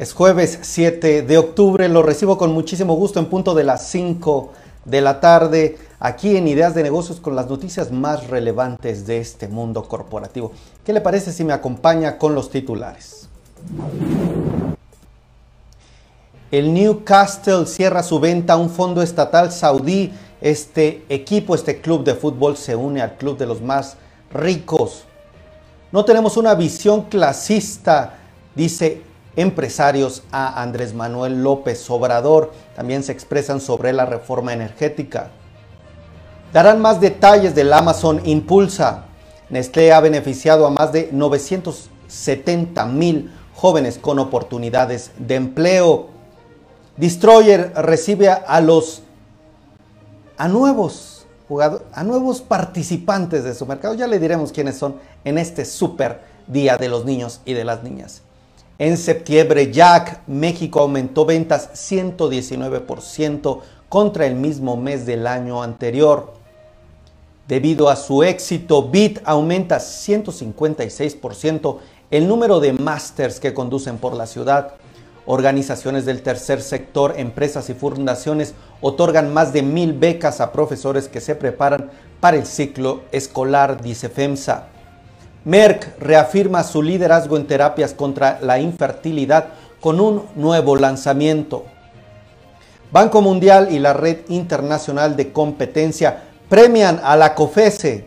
Es jueves 7 de octubre, lo recibo con muchísimo gusto en punto de las 5 de la tarde, aquí en Ideas de Negocios con las noticias más relevantes de este mundo corporativo. ¿Qué le parece si me acompaña con los titulares? El Newcastle cierra su venta a un fondo estatal saudí. Este equipo, este club de fútbol se une al club de los más ricos. No tenemos una visión clasista, dice empresarios a Andrés Manuel López Obrador. También se expresan sobre la reforma energética. Darán más detalles del Amazon Impulsa. Nestlé ha beneficiado a más de 970 mil jóvenes con oportunidades de empleo. Destroyer recibe a los a nuevos jugadores, a nuevos participantes de su mercado. Ya le diremos quiénes son en este super día de los niños y de las niñas. En septiembre, Jack México aumentó ventas 119% contra el mismo mes del año anterior. Debido a su éxito, Bit aumenta 156% el número de másters que conducen por la ciudad. Organizaciones del tercer sector, empresas y fundaciones otorgan más de mil becas a profesores que se preparan para el ciclo escolar, dice FEMSA. Merck reafirma su liderazgo en terapias contra la infertilidad con un nuevo lanzamiento. Banco Mundial y la Red Internacional de Competencia premian a la COFESE.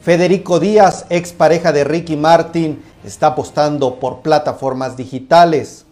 Federico Díaz, expareja de Ricky Martin, está apostando por plataformas digitales.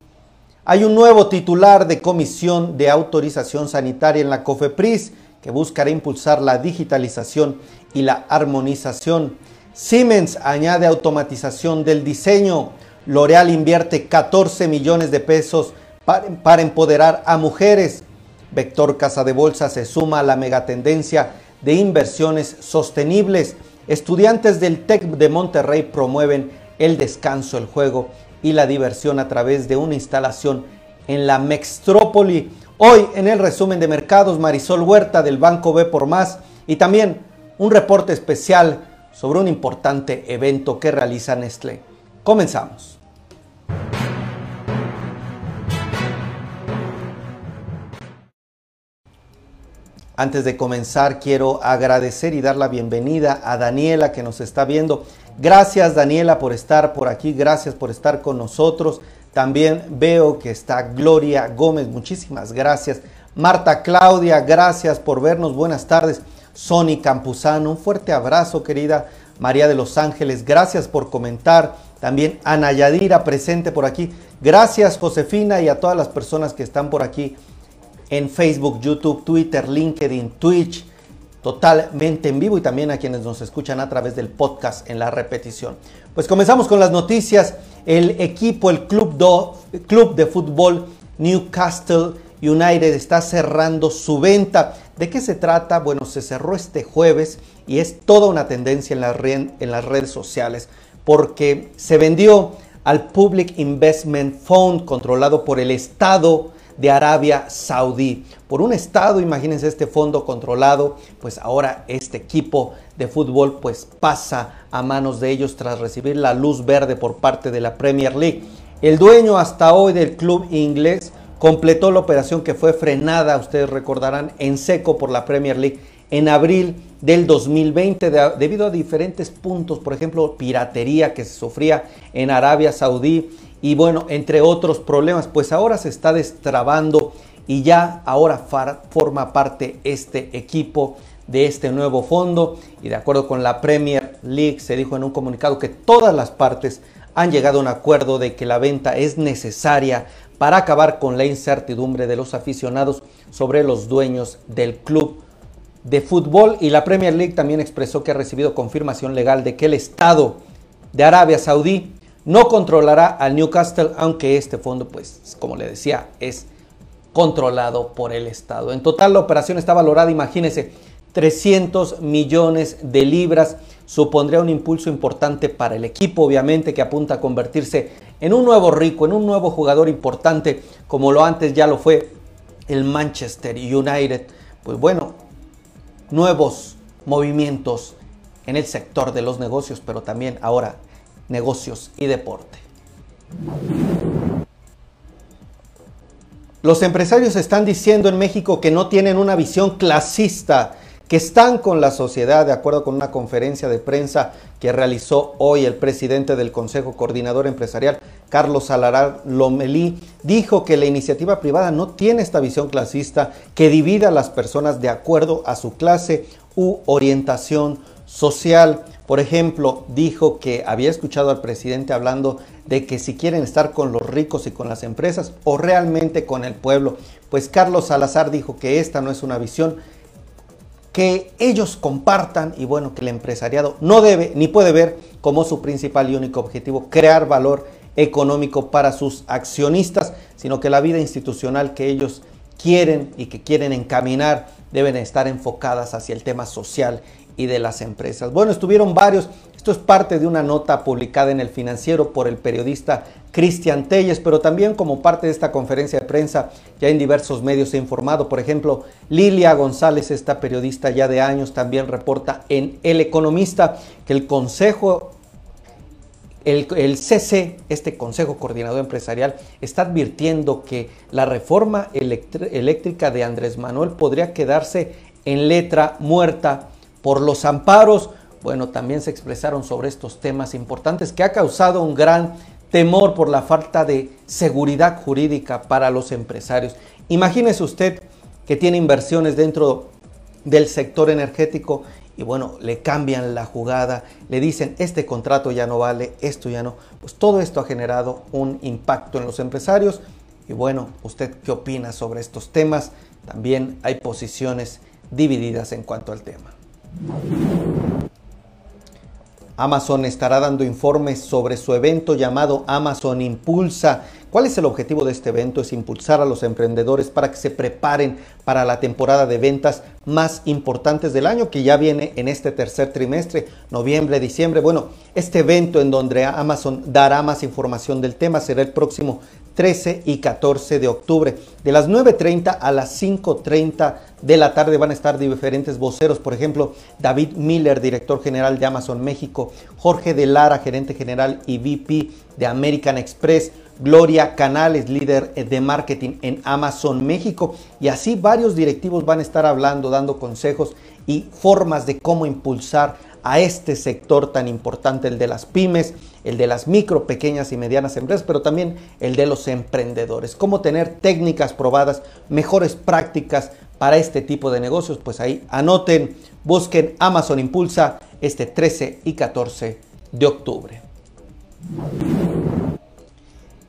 Hay un nuevo titular de Comisión de Autorización Sanitaria en la COFEPRIS que buscará impulsar la digitalización y la armonización Siemens añade automatización del diseño. L'Oreal invierte 14 millones de pesos para, empoderar a mujeres. Vector Casa de Bolsa se suma a la megatendencia de inversiones sostenibles. Estudiantes del TEC de Monterrey promueven el descanso, el juego y la diversión a través de una instalación en la Mextrópoli. Hoy en el resumen de mercados, Marisol Huerta del Banco B por Más y también un reporte especial sobre un importante evento que realiza Nestlé. Comenzamos. Antes de comenzar, quiero agradecer y dar la bienvenida a Daniela que nos está viendo. Gracias Daniela por estar por aquí, gracias por estar con nosotros. También veo que está Gloria Gómez, muchísimas gracias. Marta Claudia, gracias por vernos, buenas tardes. Sony Campuzano. Un fuerte abrazo, querida María de los Ángeles. Gracias por comentar. También Ana Yadira presente por aquí. Gracias, Josefina, y a todas las personas que están por aquí en Facebook, YouTube, Twitter, LinkedIn, Twitch, totalmente en vivo y también a quienes nos escuchan a través del podcast en la repetición. Pues comenzamos con las noticias. El equipo, el club, do, club de fútbol Newcastle United está cerrando su venta. ¿De qué se trata? Bueno, se cerró este jueves y es toda una tendencia en, en las redes sociales porque se vendió al Public Investment Fund controlado por el Estado de Arabia Saudí. Por un Estado, imagínense este fondo controlado, pues ahora este equipo de fútbol pues pasa a manos de ellos tras recibir la luz verde por parte de la Premier League. El dueño hasta hoy del club inglés completó la operación que fue frenada, ustedes recordarán, en seco por la Premier League en abril del 2020 debido a diferentes puntos, por ejemplo, piratería que se sufría en Arabia Saudí y bueno, entre otros problemas, pues ahora se está destrabando y ya ahora forma parte este equipo de este nuevo fondo. Y de acuerdo con la Premier League se dijo en un comunicado que todas las partes han llegado a un acuerdo de que la venta es necesaria para acabar con la incertidumbre de los aficionados sobre los dueños del club de fútbol y la Premier League también expresó que ha recibido confirmación legal de que el Estado de Arabia Saudí no controlará al Newcastle, aunque este fondo, pues, como le decía, es controlado por el Estado. En total, la operación está valorada, imagínense, 300 millones de libras. Supondría un impulso importante para el equipo, obviamente, que apunta a convertirse en un nuevo rico, en un nuevo jugador importante, como lo antes ya lo fue el Manchester United. Pues bueno, nuevos movimientos en el sector de los negocios, pero también ahora negocios y deporte. Los empresarios están diciendo en México que no tienen una visión clasista, que están con la sociedad, de acuerdo con una conferencia de prensa que realizó hoy el presidente del Consejo Coordinador Empresarial, Carlos Salarar Lomelí, dijo que la iniciativa privada no tiene esta visión clasista que divida a las personas de acuerdo a su clase u orientación social. Por ejemplo, dijo que había escuchado al presidente hablando de que si quieren estar con los ricos y con las empresas o realmente con el pueblo. Pues Carlos Salazar dijo que esta no es una visión que ellos compartan y bueno, que el empresariado no debe ni puede ver como su principal y único objetivo crear valor económico para sus accionistas, sino que la vida institucional que ellos quieren y que quieren encaminar deben estar enfocadas hacia el tema social y de las empresas. Bueno, estuvieron varios. Esto es parte de una nota publicada en el financiero por el periodista Cristian Telles, pero también como parte de esta conferencia de prensa ya en diversos medios se ha informado. Por ejemplo, Lilia González, esta periodista ya de años, también reporta en El Economista que el Consejo el, CC, este Consejo Coordinador Empresarial, está advirtiendo que la reforma eléctrica de Andrés Manuel podría quedarse en letra muerta por los amparos. Bueno, también se expresaron sobre estos temas importantes que ha causado un gran temor por la falta de seguridad jurídica para los empresarios. Imagínese usted que tiene inversiones dentro del sector energético y bueno, le cambian la jugada, le dicen este contrato ya no vale, esto ya no. Pues todo esto ha generado un impacto en los empresarios y bueno, ¿usted qué opina sobre estos temas? También hay posiciones divididas en cuanto al tema. Amazon estará dando informes sobre su evento llamado Amazon Impulsa. ¿Cuál es el objetivo de este evento? Es impulsar a los emprendedores para que se preparen para la temporada de ventas más importantes del año que ya viene en este tercer trimestre, noviembre, diciembre. Bueno, este evento en donde Amazon dará más información del tema será el próximo 13 y 14 de octubre. De las 9.30 a las 5.30 de la tarde van a estar diferentes voceros, por ejemplo, David Miller, director general de Amazon México, Jorge de Lara, gerente general y VP de American Express, Gloria Canales, líder de marketing en Amazon México, y así varios directivos van a estar hablando, dando consejos y formas de cómo impulsar a este sector tan importante, el de las pymes, el de las micro, pequeñas y medianas empresas, pero también el de los emprendedores. Cómo tener técnicas probadas, mejores prácticas para este tipo de negocios, pues ahí anoten, busquen Amazon Impulsa este 13 y 14 de octubre.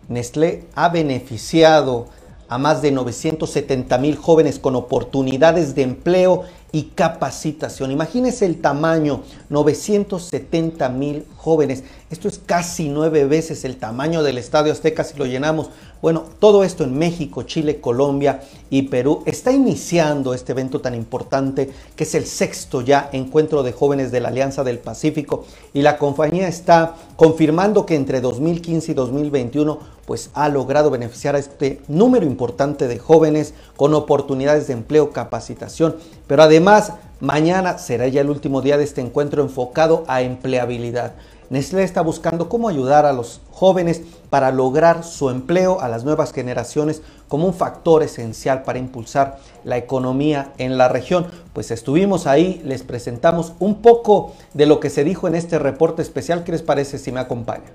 Nestlé ha beneficiado a más de 970 mil jóvenes con oportunidades de empleo y capacitación. Imagínense el tamaño, 970 mil jóvenes. Esto es casi nueve veces el tamaño del Estadio Azteca si lo llenamos. Bueno, todo esto en México, Chile, Colombia y Perú. Está iniciando este evento tan importante que es el sexto ya encuentro de jóvenes de la Alianza del Pacífico y la compañía está confirmando que entre 2015 y 2021 pues ha logrado beneficiar a este número importante de jóvenes con oportunidades de empleo, capacitación, pero además mañana será ya el último día de este encuentro enfocado a empleabilidad. Nestlé está buscando cómo ayudar a los jóvenes para lograr su empleo a las nuevas generaciones como un factor esencial para impulsar la economía en la región. Pues estuvimos ahí, les presentamos un poco de lo que se dijo en este reporte especial. ¿Qué les parece si me acompañan?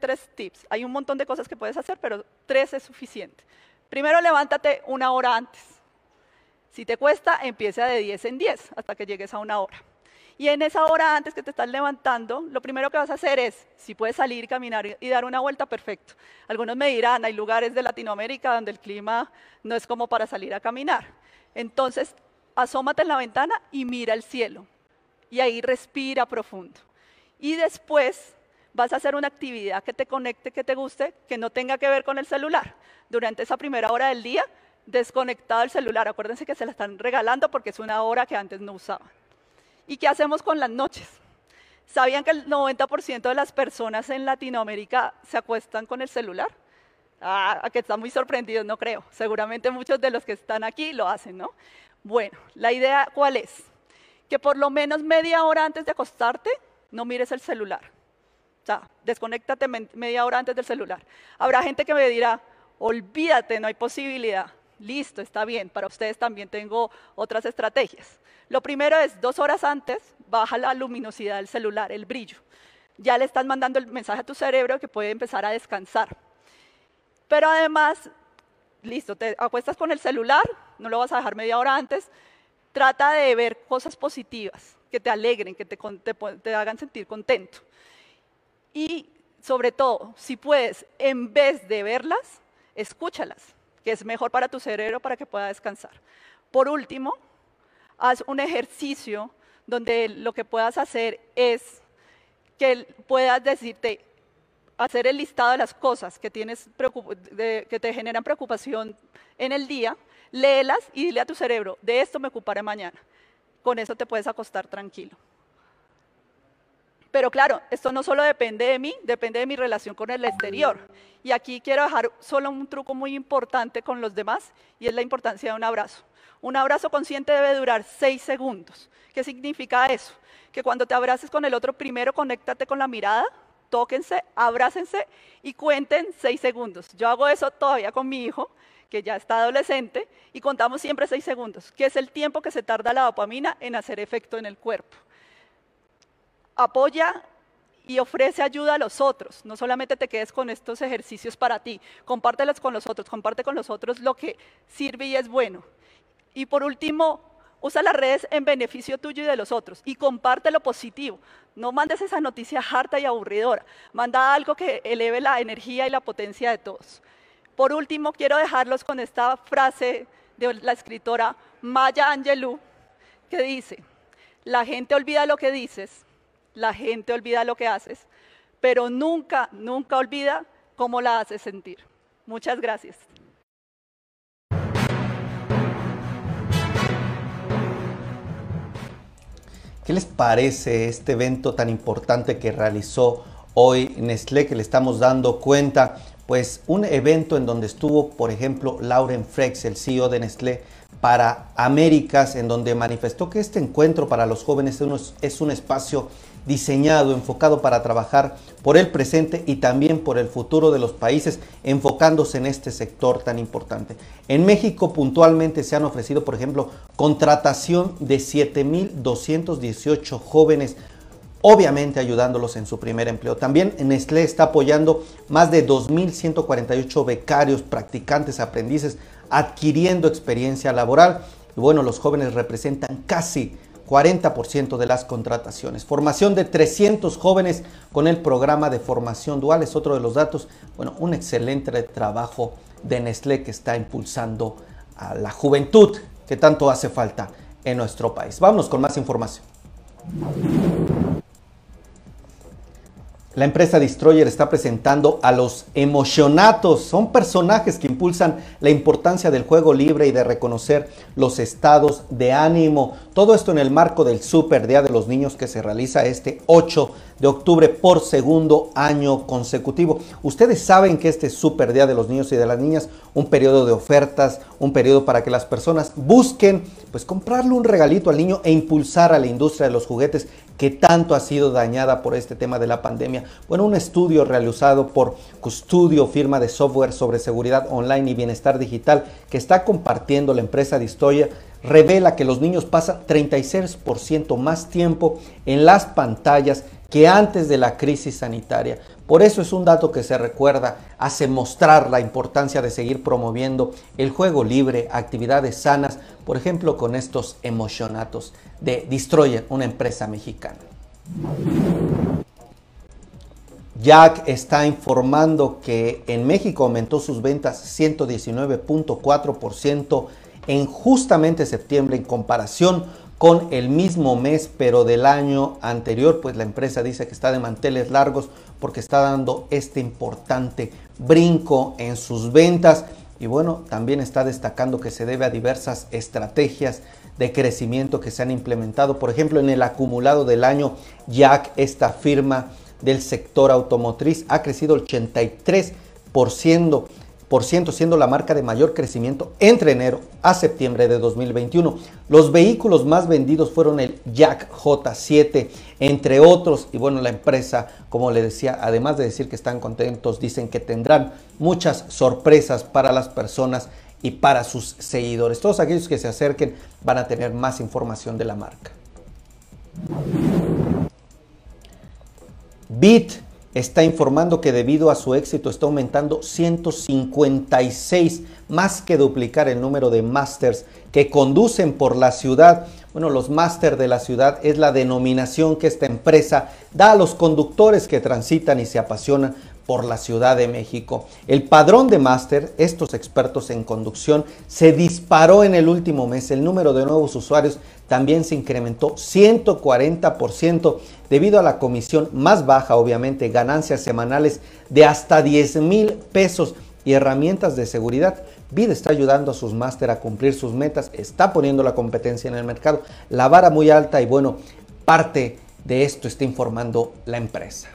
tres tips. Hay un montón de cosas que puedes hacer, pero tres es suficiente. Primero, levántate una hora antes. Si te cuesta, empieza de 10 en 10 hasta que llegues a una hora. Y en esa hora antes que te estás levantando, lo primero que vas a hacer es, si puedes salir, caminar y dar una vuelta, perfecto. Algunos me dirán, hay lugares de Latinoamérica donde el clima no es como para salir a caminar. Entonces, asómate en la ventana y mira el cielo. Y ahí respira profundo. Y después vas a hacer una actividad que te conecte, que te guste, que no tenga que ver con el celular. Durante esa primera hora del día, desconectado el celular. Acuérdense que se la están regalando porque es una hora que antes no usaban. ¿Y qué hacemos con las noches? ¿Sabían que el 90% de las personas en Latinoamérica se acuestan con el celular? Ah, que están muy sorprendidos, no creo. Seguramente muchos de los que están aquí lo hacen, ¿no? Bueno, la idea cuál es? Que por lo menos media hora antes de acostarte no mires el celular. O sea, desconéctate media hora antes del celular. Habrá gente que me dirá, olvídate, no hay posibilidad. Listo, está bien. Para ustedes también tengo otras estrategias. Lo primero es, dos horas antes, baja la luminosidad del celular, el brillo. Ya le estás mandando el mensaje a tu cerebro que puede empezar a descansar. Pero además, listo, te acuestas con el celular, no lo vas a dejar media hora antes, trata de ver cosas positivas que te alegren, que te, te, hagan sentir contento. Y sobre todo, si puedes, en vez de verlas, escúchalas, que es mejor para tu cerebro para que pueda descansar. Por último, haz un ejercicio donde lo que puedas hacer es que puedas decirte, hacer el listado de las cosas que, tienes, que te generan preocupación en el día, léelas y dile a tu cerebro, de esto me ocuparé mañana. Con eso te puedes acostar tranquilo. Pero claro, esto no solo depende de mí, depende de mi relación con el exterior. Y aquí quiero dejar solo un truco muy importante con los demás y es la importancia de un abrazo. Un abrazo consciente debe durar seis segundos. ¿Qué significa eso? Que cuando te abraces con el otro, primero conéctate con la mirada, tóquense, abrácense y cuenten seis segundos. Yo hago eso todavía con mi hijo, que ya está adolescente, y contamos siempre seis segundos, que es el tiempo que se tarda la dopamina en hacer efecto en el cuerpo. Apoya y ofrece ayuda a los otros. No solamente te quedes con estos ejercicios para ti, compártelos con los otros, comparte con los otros lo que sirve y es bueno. Y por último, usa las redes en beneficio tuyo y de los otros y comparte lo positivo. No mandes esa noticia harta y aburridora. Manda algo que eleve la energía y la potencia de todos. Por último, quiero dejarlos con esta frase de la escritora Maya Angelou, que dice, la gente olvida lo que dices, la gente olvida lo que haces, pero nunca, nunca olvida cómo la haces sentir. Muchas gracias. ¿Qué les parece este evento tan importante que realizó hoy Nestlé, que le estamos dando cuenta? Pues un evento en donde estuvo, por ejemplo, Lauren Frex, el CEO de Nestlé, para Américas, en donde manifestó que este encuentro para los jóvenes es un espacio diseñado, enfocado para trabajar por el presente y también por el futuro de los países, enfocándose en este sector tan importante. En México puntualmente se han ofrecido, por ejemplo, contratación de 7.218 jóvenes obviamente ayudándolos en su primer empleo. También Nestlé está apoyando más de 2.148 becarios, practicantes, aprendices, adquiriendo experiencia laboral. Y bueno, los jóvenes representan casi 40% de las contrataciones. Formación de 300 jóvenes con el programa de formación dual es otro de los datos. Bueno, un excelente trabajo de Nestlé que está impulsando a la juventud que tanto hace falta en nuestro país. Vámonos con más información. La empresa Destroyer está presentando a los emocionatos. Son personajes que impulsan la importancia del juego libre y de reconocer los estados de ánimo. Todo esto en el marco del Super Día de los Niños que se realiza este 8 de octubre por segundo año consecutivo. Ustedes saben que este Super Día de los Niños y de las Niñas, un periodo de ofertas, un periodo para que las personas busquen, pues comprarle un regalito al niño e impulsar a la industria de los juguetes que tanto ha sido dañada por este tema de la pandemia. Bueno, un estudio realizado por Custudio, firma de software sobre seguridad online y bienestar digital que está compartiendo la empresa de historia, revela que los niños pasan 36% más tiempo en las pantallas que antes de la crisis sanitaria. Por eso es un dato que se recuerda, hace mostrar la importancia de seguir promoviendo el juego libre, actividades sanas, por ejemplo con estos emocionatos de Destroyer, una empresa mexicana. Jack está informando que en México aumentó sus ventas 119.4% en justamente septiembre en comparación con el mismo mes, pero del año anterior, pues la empresa dice que está de manteles largos porque está dando este importante brinco en sus ventas. Y bueno, también está destacando que se debe a diversas estrategias de crecimiento que se han implementado. Por ejemplo, en el acumulado del año, Jack, esta firma del sector automotriz, ha crecido el 83% siendo la marca de mayor crecimiento entre enero a septiembre de 2021. Los vehículos más vendidos fueron el Jack J7, entre otros, y bueno, la empresa, como le decía, además de decir que están contentos, dicen que tendrán muchas sorpresas para las personas y para sus seguidores. Todos aquellos que se acerquen van a tener más información de la marca. Bit está informando que debido a su éxito está aumentando 156, más que duplicar el número de masters que conducen por la ciudad. Bueno, los máster de la ciudad es la denominación que esta empresa da a los conductores que transitan y se apasionan por la Ciudad de México. El padrón de máster, estos expertos en conducción, se disparó en el último mes. El número de nuevos usuarios también se incrementó 140% debido a la comisión más baja, obviamente, ganancias semanales de hasta 10 mil pesos y herramientas de seguridad. Vida está ayudando a sus máster a cumplir sus metas, está poniendo la competencia en el mercado, la vara muy alta y bueno, parte de esto está informando la empresa.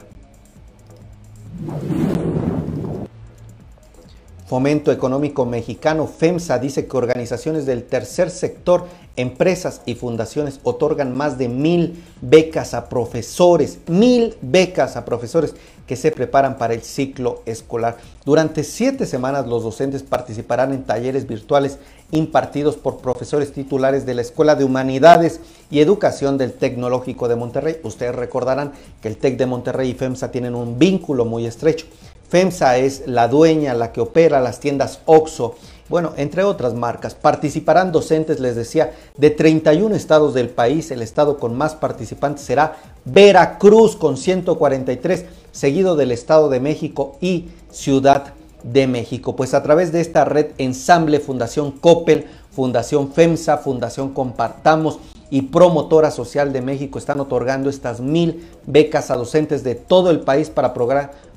Fomento Económico Mexicano, FEMSA, dice que organizaciones del tercer sector, empresas y fundaciones otorgan más de mil becas a profesores, mil becas a profesores que se preparan para el ciclo escolar. Durante siete semanas los docentes participarán en talleres virtuales impartidos por profesores titulares de la Escuela de Humanidades y Educación del Tecnológico de Monterrey. Ustedes recordarán que el TEC de Monterrey y FEMSA tienen un vínculo muy estrecho. FEMSA es la dueña, la que opera las tiendas OXO, bueno, entre otras marcas. Participarán docentes, les decía, de 31 estados del país. El estado con más participantes será Veracruz con 143, seguido del Estado de México y Ciudad de México. Pues a través de esta red Ensamble, Fundación Coppel, Fundación FEMSA, Fundación Compartamos y Promotora Social de México están otorgando estas mil becas a docentes de todo el país para,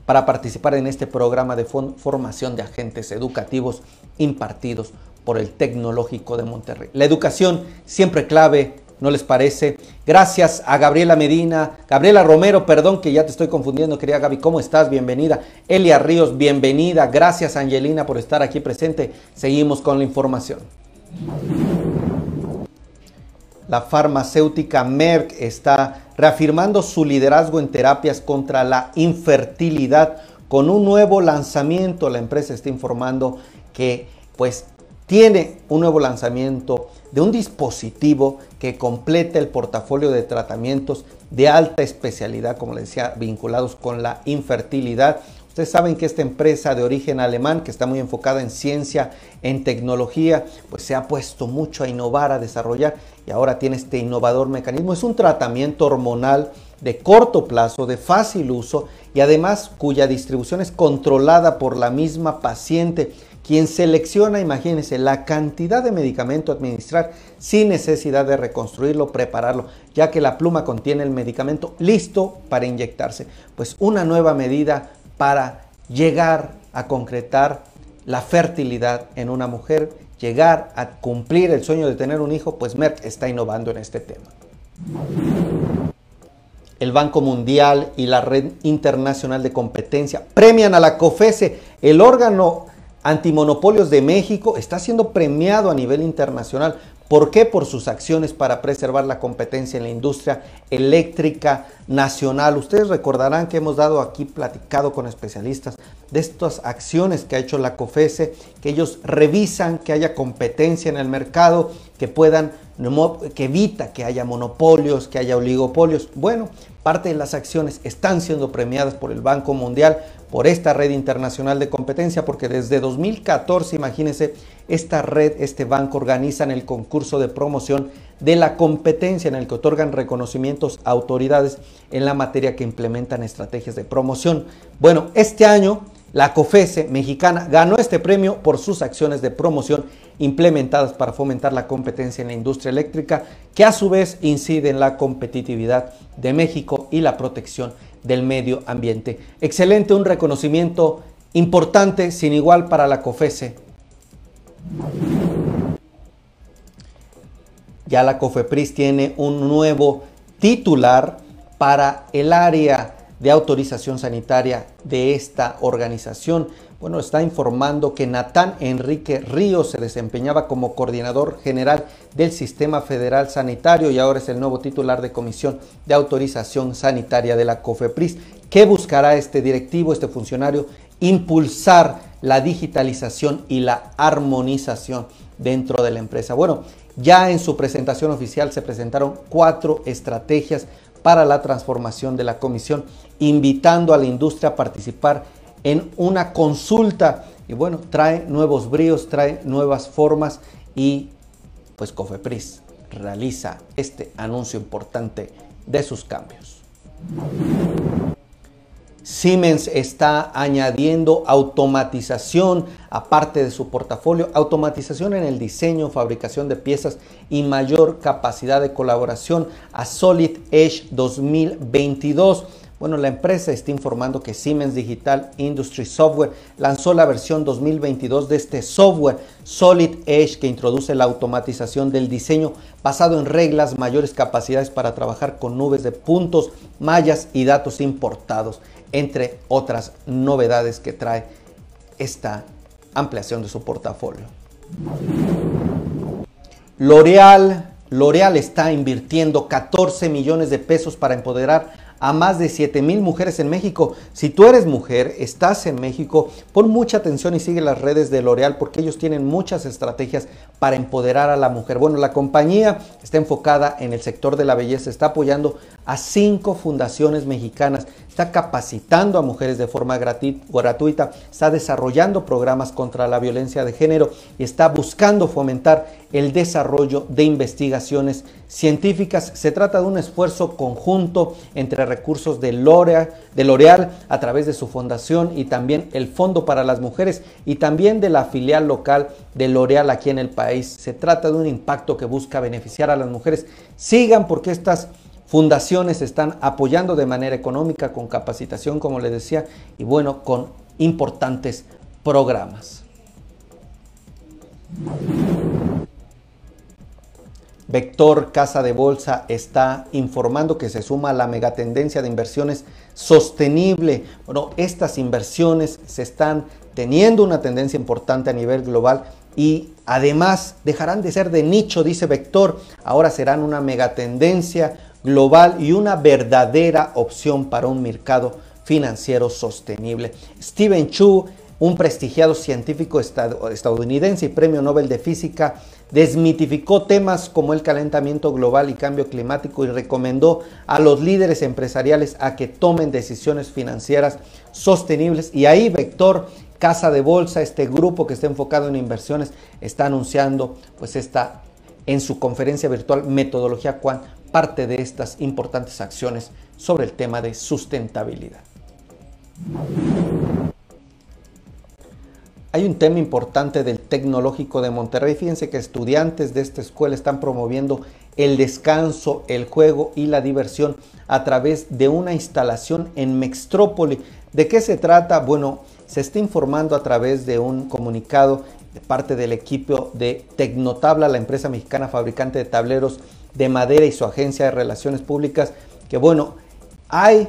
para participar en este programa de formación de agentes educativos impartidos por el Tecnológico de Monterrey. La educación siempre clave, ¿no les parece? Gracias a Gabriela Medina, Gabriela Romero, perdón que ya te estoy confundiendo, querida Gaby, ¿cómo estás? Bienvenida. Elia Ríos, bienvenida. Gracias Angelina por estar aquí presente. Seguimos con la información. La farmacéutica Merck está reafirmando su liderazgo en terapias contra la infertilidad con un nuevo lanzamiento. La empresa está informando que pues tiene un nuevo lanzamiento de un dispositivo que completa el portafolio de tratamientos de alta especialidad, como les decía, vinculados con la infertilidad Ustedes saben que esta empresa de origen alemán, que está muy enfocada en ciencia, en tecnología, pues se ha puesto mucho a innovar, a desarrollar y ahora tiene este innovador mecanismo. Es un tratamiento hormonal de corto plazo, de fácil uso y además cuya distribución es controlada por la misma paciente, quien selecciona, imagínense, la cantidad de medicamento a administrar sin necesidad de reconstruirlo, prepararlo, ya que la pluma contiene el medicamento listo para inyectarse. Pues una nueva medida para llegar a concretar la fertilidad en una mujer, llegar a cumplir el sueño de tener un hijo, pues Merck está innovando en este tema. El Banco Mundial y la Red Internacional de Competencia premian a la COFESE, el órgano antimonopolios de México, está siendo premiado a nivel internacional ¿Por qué? Por sus acciones para preservar la competencia en la industria eléctrica nacional. Ustedes recordarán que hemos dado aquí platicado con especialistas de estas acciones que ha hecho la COFESE, que ellos revisan que haya competencia en el mercado, que puedan, que evita que haya monopolios, que haya oligopolios. Bueno, parte de las acciones están siendo premiadas por el Banco Mundial, por esta red internacional de competencia, porque desde 2014, imagínense, esta red, este banco organizan el concurso de promoción de la competencia en el que otorgan reconocimientos a autoridades en la materia que implementan estrategias de promoción. Bueno, este año la COFESE mexicana ganó este premio por sus acciones de promoción implementadas para fomentar la competencia en la industria eléctrica, que a su vez incide en la competitividad de México y la protección del medio ambiente. Excelente, un reconocimiento importante, sin igual para la COFESE. Ya la COFEPRIS tiene un nuevo titular para el área de autorización sanitaria de esta organización. bueno, está informando que Natán Enrique Ríos se desempeñaba como coordinador general del Sistema Federal Sanitario y ahora es el nuevo titular de Comisión de Autorización Sanitaria de la COFEPRIS. ¿Qué buscará este directivo, este funcionario? Impulsar la digitalización y la armonización dentro de la empresa. Bueno, ya en su presentación oficial se presentaron cuatro estrategias para la transformación de la comisión, invitando a la industria a participar en una consulta. Y bueno, trae nuevos bríos, trae nuevas formas y pues Cofepris realiza este anuncio importante de sus cambios. Siemens está añadiendo automatización aparte de su portafolio, automatización en el diseño, fabricación de piezas y mayor capacidad de colaboración a Solid Edge 2022. Bueno, la empresa está informando que Siemens Digital Industry Software lanzó la versión 2022 de este software Solid Edge que introduce la automatización del diseño basado en reglas, mayores capacidades para trabajar con nubes de puntos, mallas y datos importados entre otras novedades que trae esta ampliación de su portafolio. L'Oreal, L'Oreal está invirtiendo 14 millones de pesos para empoderar a más de 7 mil mujeres en México. Si tú eres mujer, estás en México, pon mucha atención y sigue las redes de L'Oreal porque ellos tienen muchas estrategias para empoderar a la mujer. Bueno, la compañía está enfocada en el sector de la belleza, está apoyando a cinco fundaciones mexicanas, está capacitando a mujeres de forma gratuita, está desarrollando programas contra la violencia de género y está buscando fomentar el desarrollo de investigaciones científicas. Se trata de un esfuerzo conjunto entre recursos de L'Oreal, de a través de su fundación y también el Fondo para las Mujeres y también de la filial local de L'Oreal aquí en el país. Se trata de un impacto que busca beneficiar a las mujeres. Sigan porque estas fundaciones están apoyando de manera económica, con capacitación, como les decía, y bueno, con importantes programas. Vector Casa de Bolsa está informando que se suma a la megatendencia de inversiones sostenible. Bueno, estas inversiones se están teniendo una tendencia importante a nivel global y además dejarán de ser de nicho, dice Vector, ahora serán una megatendencia global y una verdadera opción para un mercado financiero sostenible. Steven Chu, un prestigiado científico estadounidense y premio Nobel de Física, desmitificó temas como el calentamiento global y cambio climático y recomendó a los líderes empresariales a que tomen decisiones financieras sostenibles. Y ahí Vector, Casa de Bolsa, este grupo que está enfocado en inversiones, está anunciando pues esta en su conferencia virtual Metodología Quant parte de estas importantes acciones sobre el tema de sustentabilidad. Hay un tema importante del Tecnológico de Monterrey. Fíjense que estudiantes de esta escuela están promoviendo el descanso, el juego y la diversión a través de una instalación en Mextrópoli. ¿De qué se trata? Bueno, se está informando a través de un comunicado de parte del equipo de Tecnotabla, la empresa mexicana fabricante de tableros de Madera y su agencia de relaciones públicas, que bueno, hay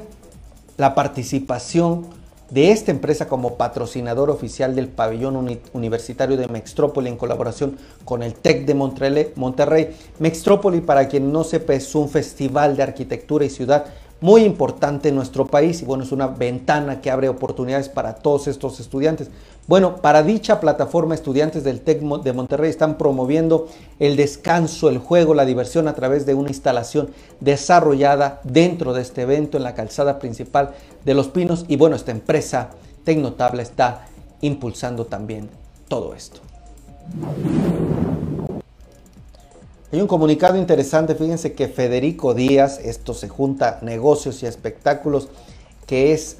la participación de esta empresa como patrocinador oficial del pabellón universitario de Mextrópoli en colaboración con el TEC de Monterrey. Mextrópoli, para quien no sepa, es un festival de arquitectura y ciudad muy importante en nuestro país y bueno, es una ventana que abre oportunidades para todos estos estudiantes. Bueno, para dicha plataforma, estudiantes del TEC de Monterrey están promoviendo el descanso, el juego, la diversión a través de una instalación desarrollada dentro de este evento en la calzada principal de Los Pinos y bueno, esta empresa Tecnotable está impulsando también todo esto. Hay un comunicado interesante, fíjense que Federico Díaz, esto se junta negocios y espectáculos, que es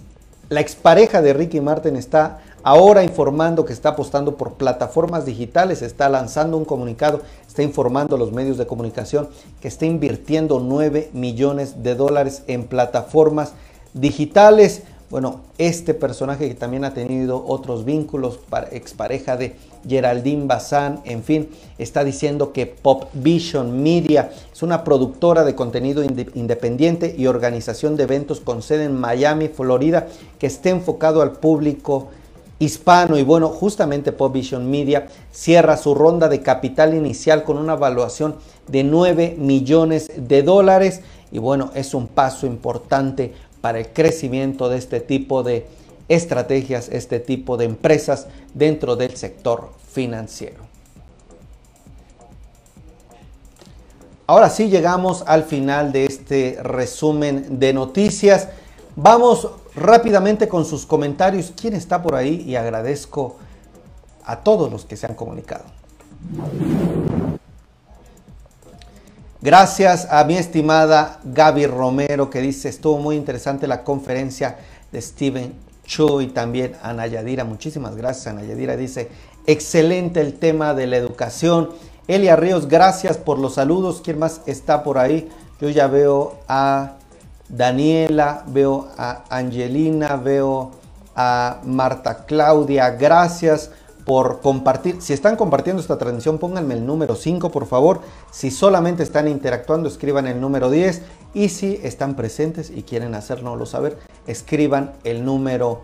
la expareja de Ricky Martin, está ahora informando que está apostando por plataformas digitales, está lanzando un comunicado, está informando a los medios de comunicación que está invirtiendo 9 millones de dólares en plataformas digitales. Bueno, este personaje que también ha tenido otros vínculos, expareja de Geraldine Bazán, en fin, está diciendo que Pop Vision Media es una productora de contenido independiente y organización de eventos con sede en Miami, Florida, que esté enfocado al público hispano. Y bueno, justamente Pop Vision Media cierra su ronda de capital inicial con una evaluación de 9 millones de dólares. Y bueno, es un paso importante para el crecimiento de este tipo de estrategias, este tipo de empresas dentro del sector financiero. Ahora sí llegamos al final de este resumen de noticias. Vamos rápidamente con sus comentarios. ¿Quién está por ahí? Y agradezco a todos los que se han comunicado. Gracias a mi estimada Gaby Romero que dice, estuvo muy interesante la conferencia de Steven Chu y también a Nayadira. Muchísimas gracias a Nayadira. Dice, excelente el tema de la educación Elia Ríos, gracias por los saludos. ¿Quién más está por ahí? Yo ya veo a Daniela, veo a Angelina, veo a Marta Claudia. Gracias por compartir. Si están compartiendo esta transmisión, pónganme el número 5, por favor. Si solamente están interactuando, escriban el número 10. Y si están presentes y quieren hacérnoslo saber, escriban el número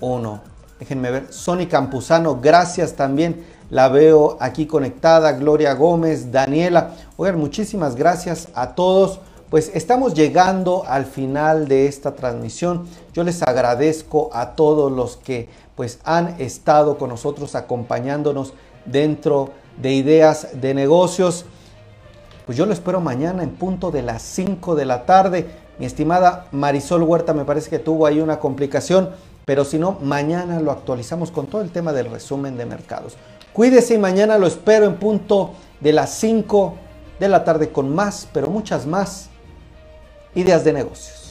1. Déjenme ver. Sony Campuzano, gracias también la veo aquí conectada, Gloria Gómez, Daniela. Oigan, muchísimas gracias a todos. Pues estamos llegando al final de esta transmisión. Yo les agradezco a todos los que pues han estado con nosotros acompañándonos dentro de ideas de negocios. Pues yo lo espero mañana en punto de las 5 de la tarde. Mi estimada Marisol Huerta me parece que tuvo ahí una complicación, pero si no, mañana lo actualizamos con todo el tema del resumen de mercados. Cuídese y mañana lo espero en punto de las 5 de la tarde con más, pero muchas más ideas de negocios.